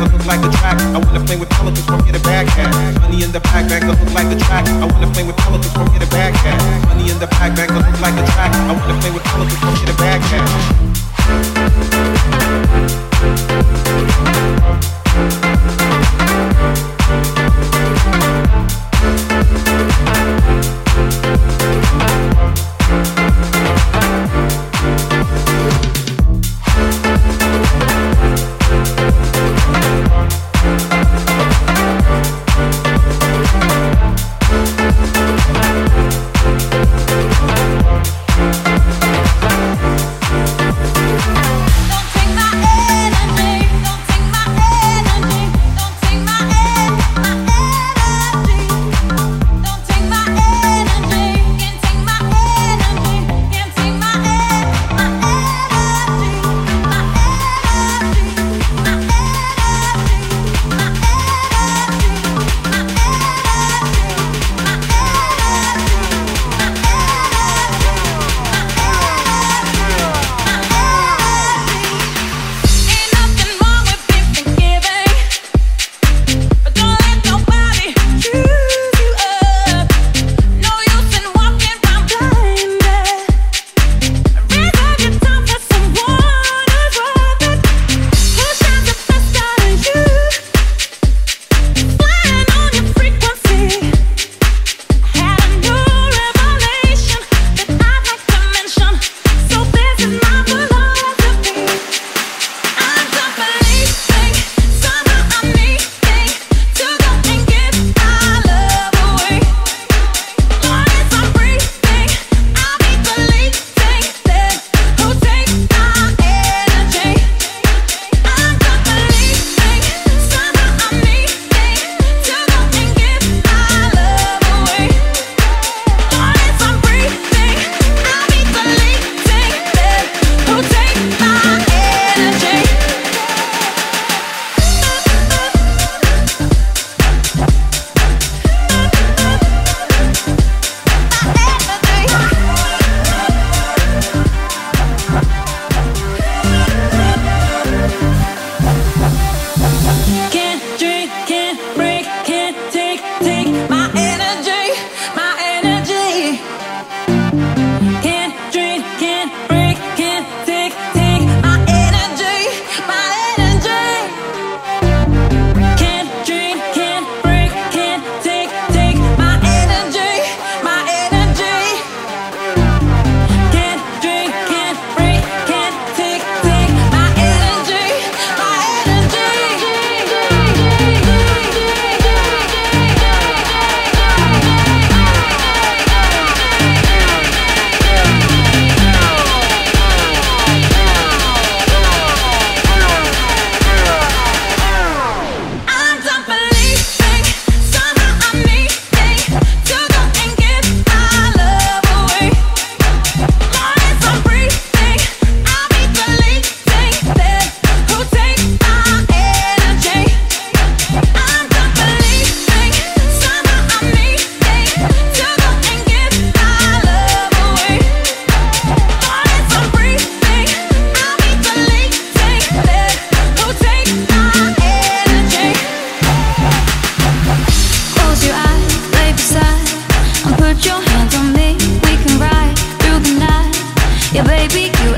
that look like the track. I wanna play with pelicans from get a bag hat. Money in the bag. that look like the track. I wanna play with pelicans from get a bag hat. Money in the bag. that look like the track. I wanna play with pelicans from get a bag hat.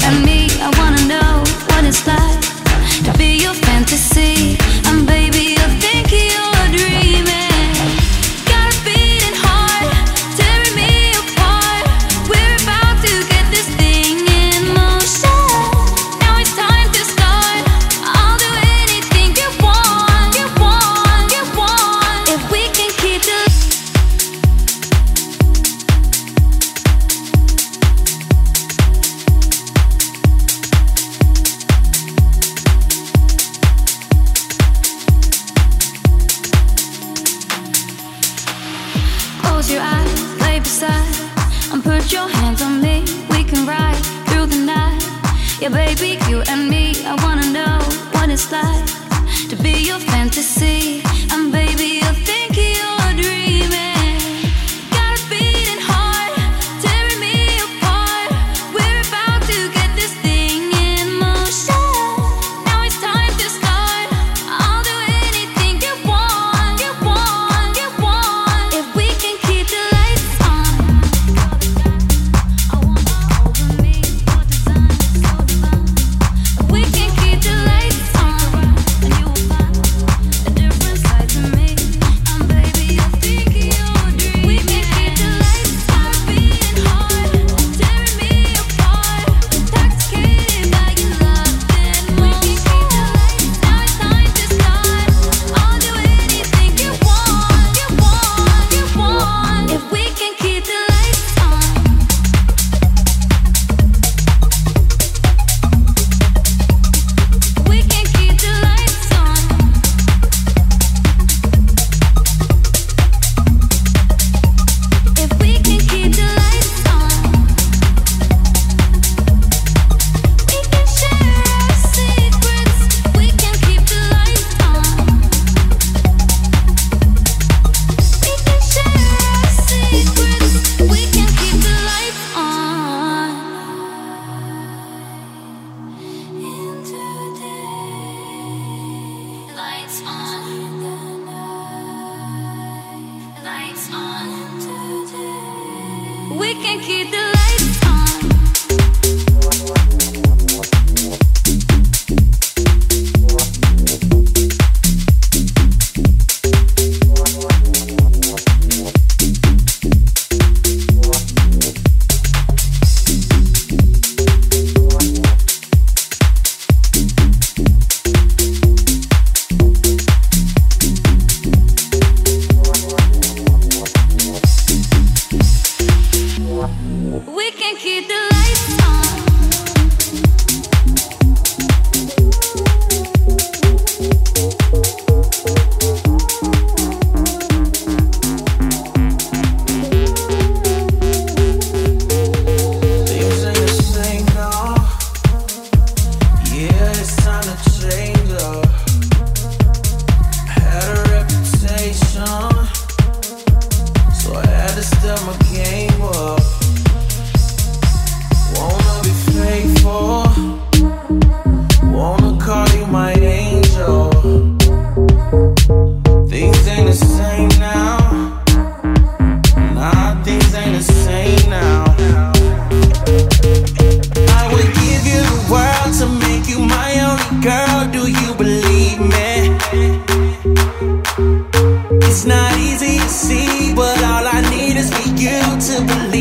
and me, I wanna know what it's like. to believe.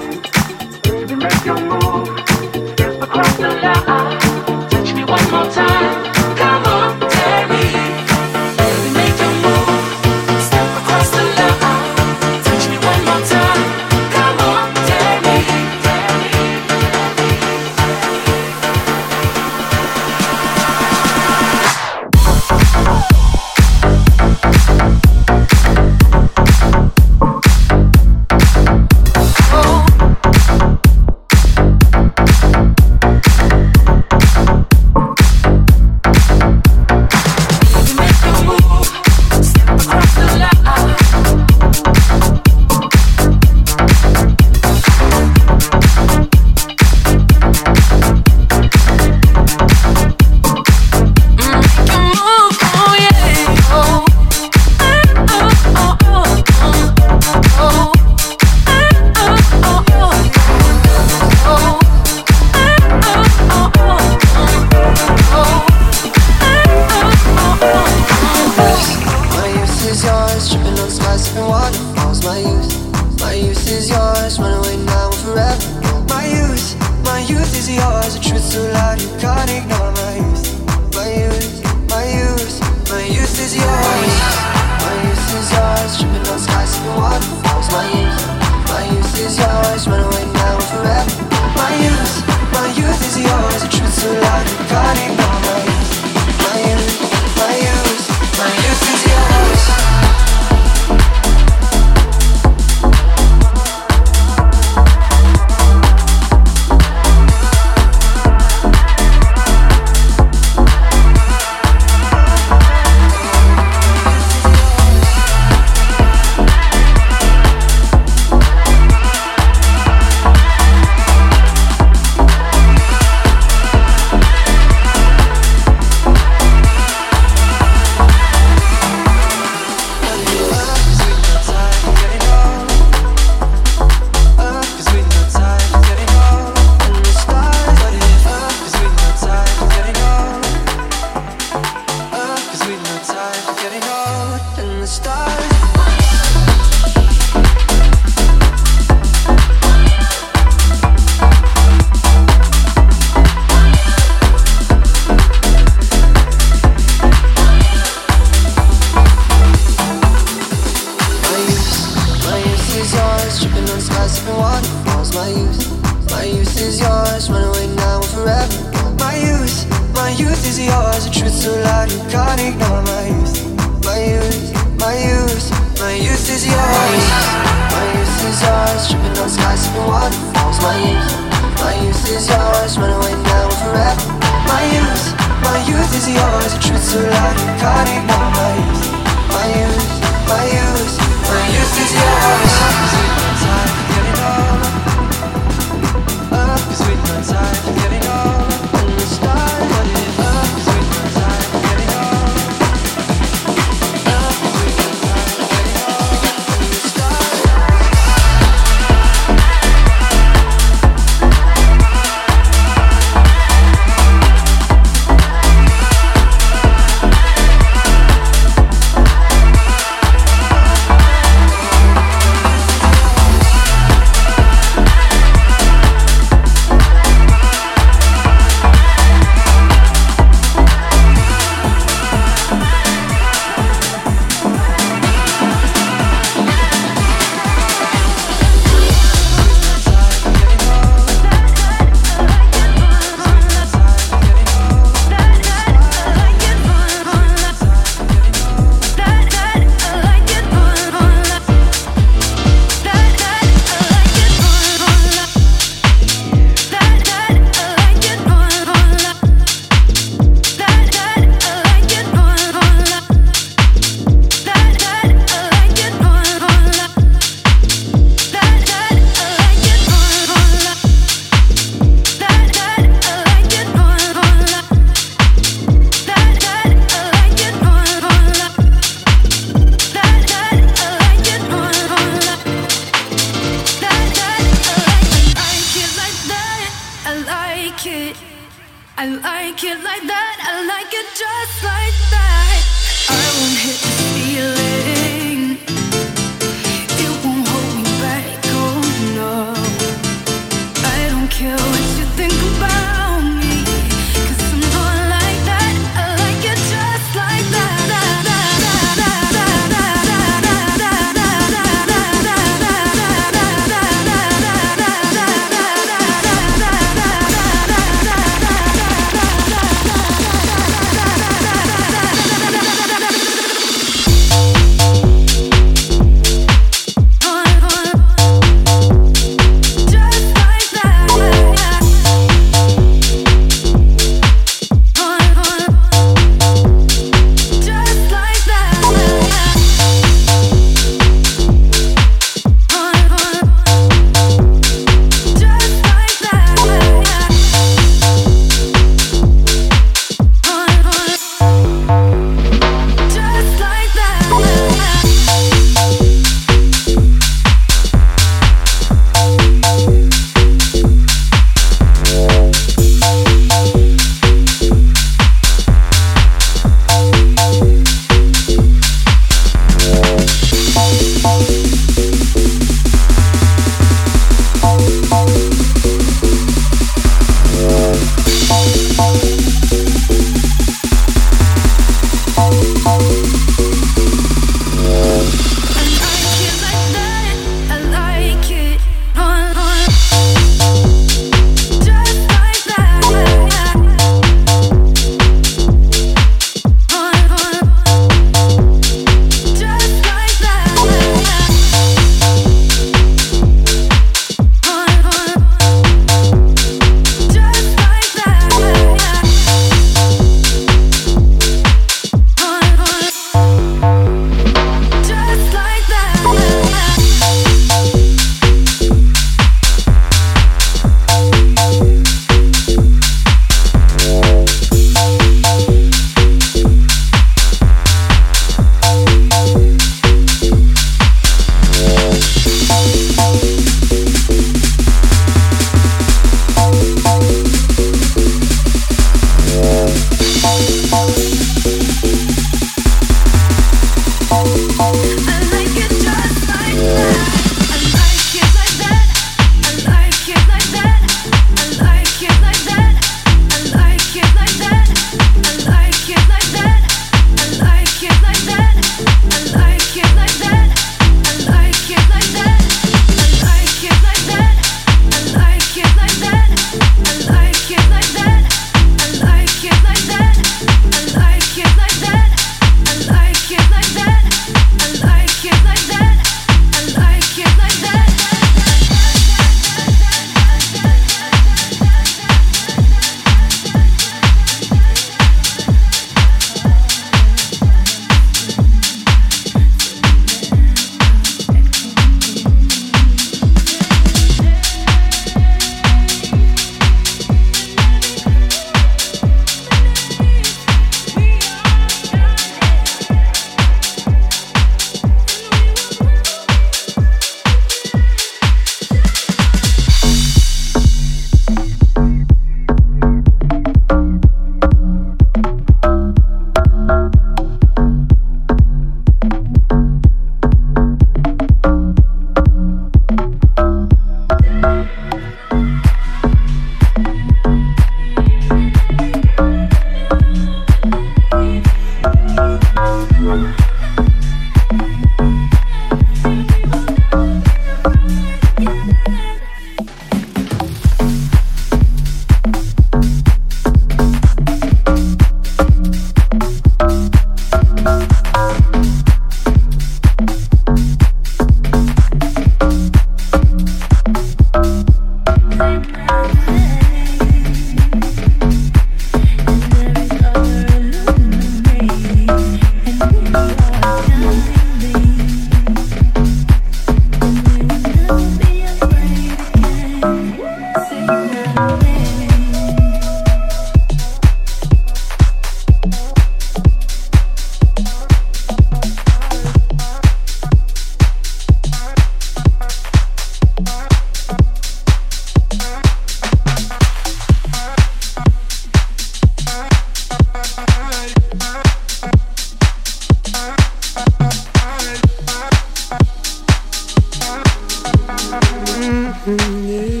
yeah.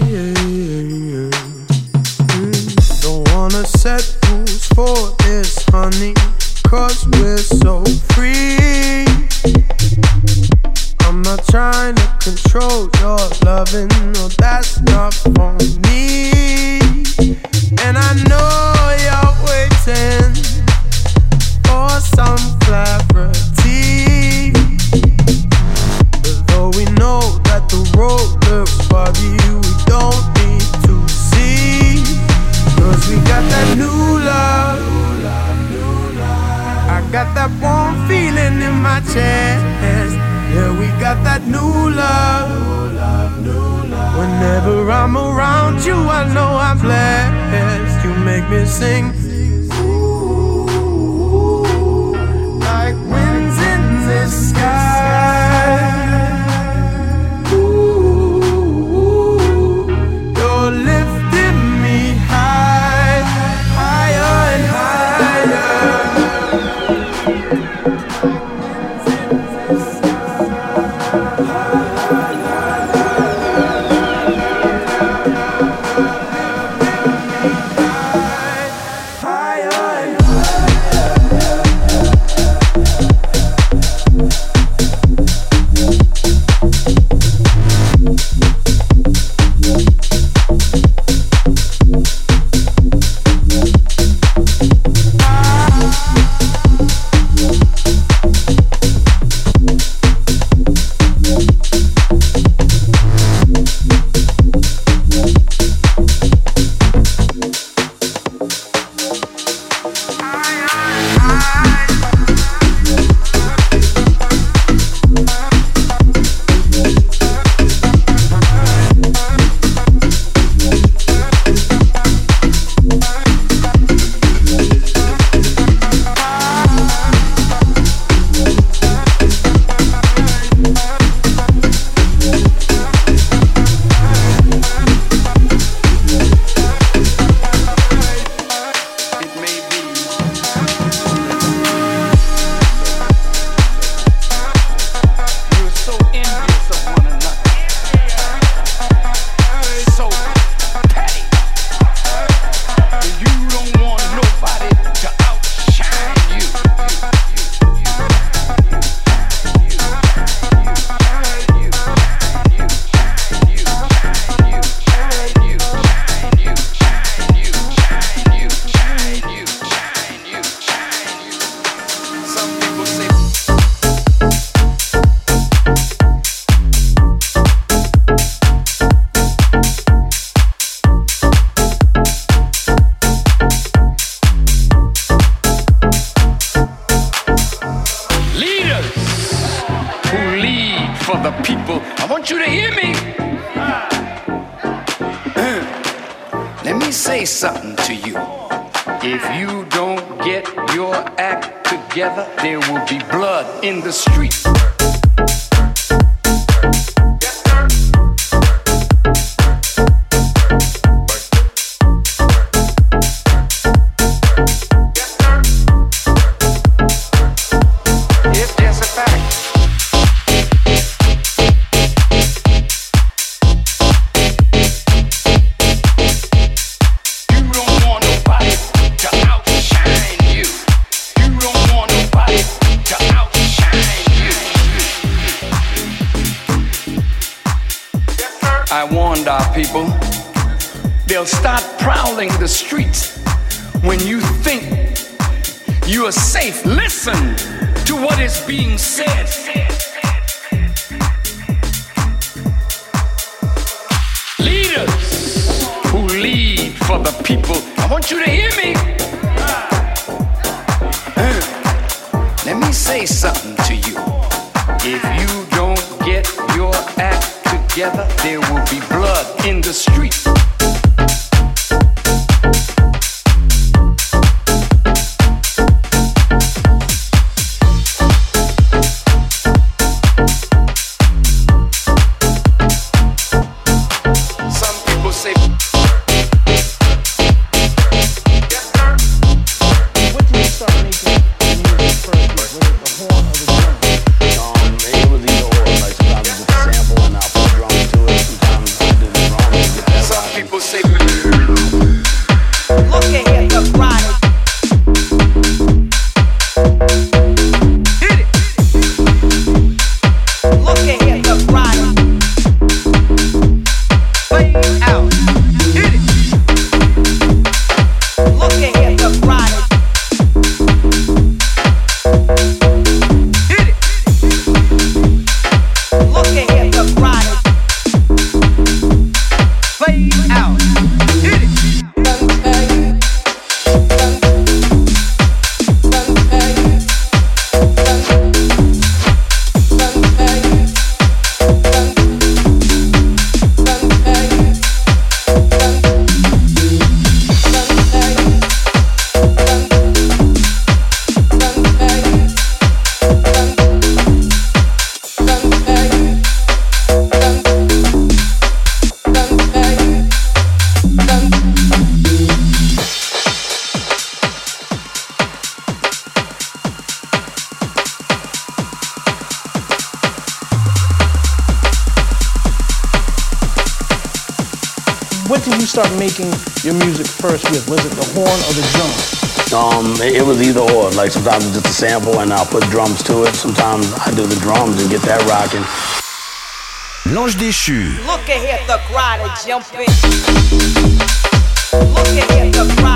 I warned our people. They'll start prowling the streets when you think you are safe. Listen to what is being said. Leaders who lead for the people. I want you to hear me. Let me say something. together there will be start making your music first with? Was it the horn or the drum? Um, it, it was either or. Like sometimes it's just a sample and I'll put drums to it. Sometimes I do the drums and get that rocking. L'ange déchu. Look at here, the crowd is jumping. Look at here, the crowd.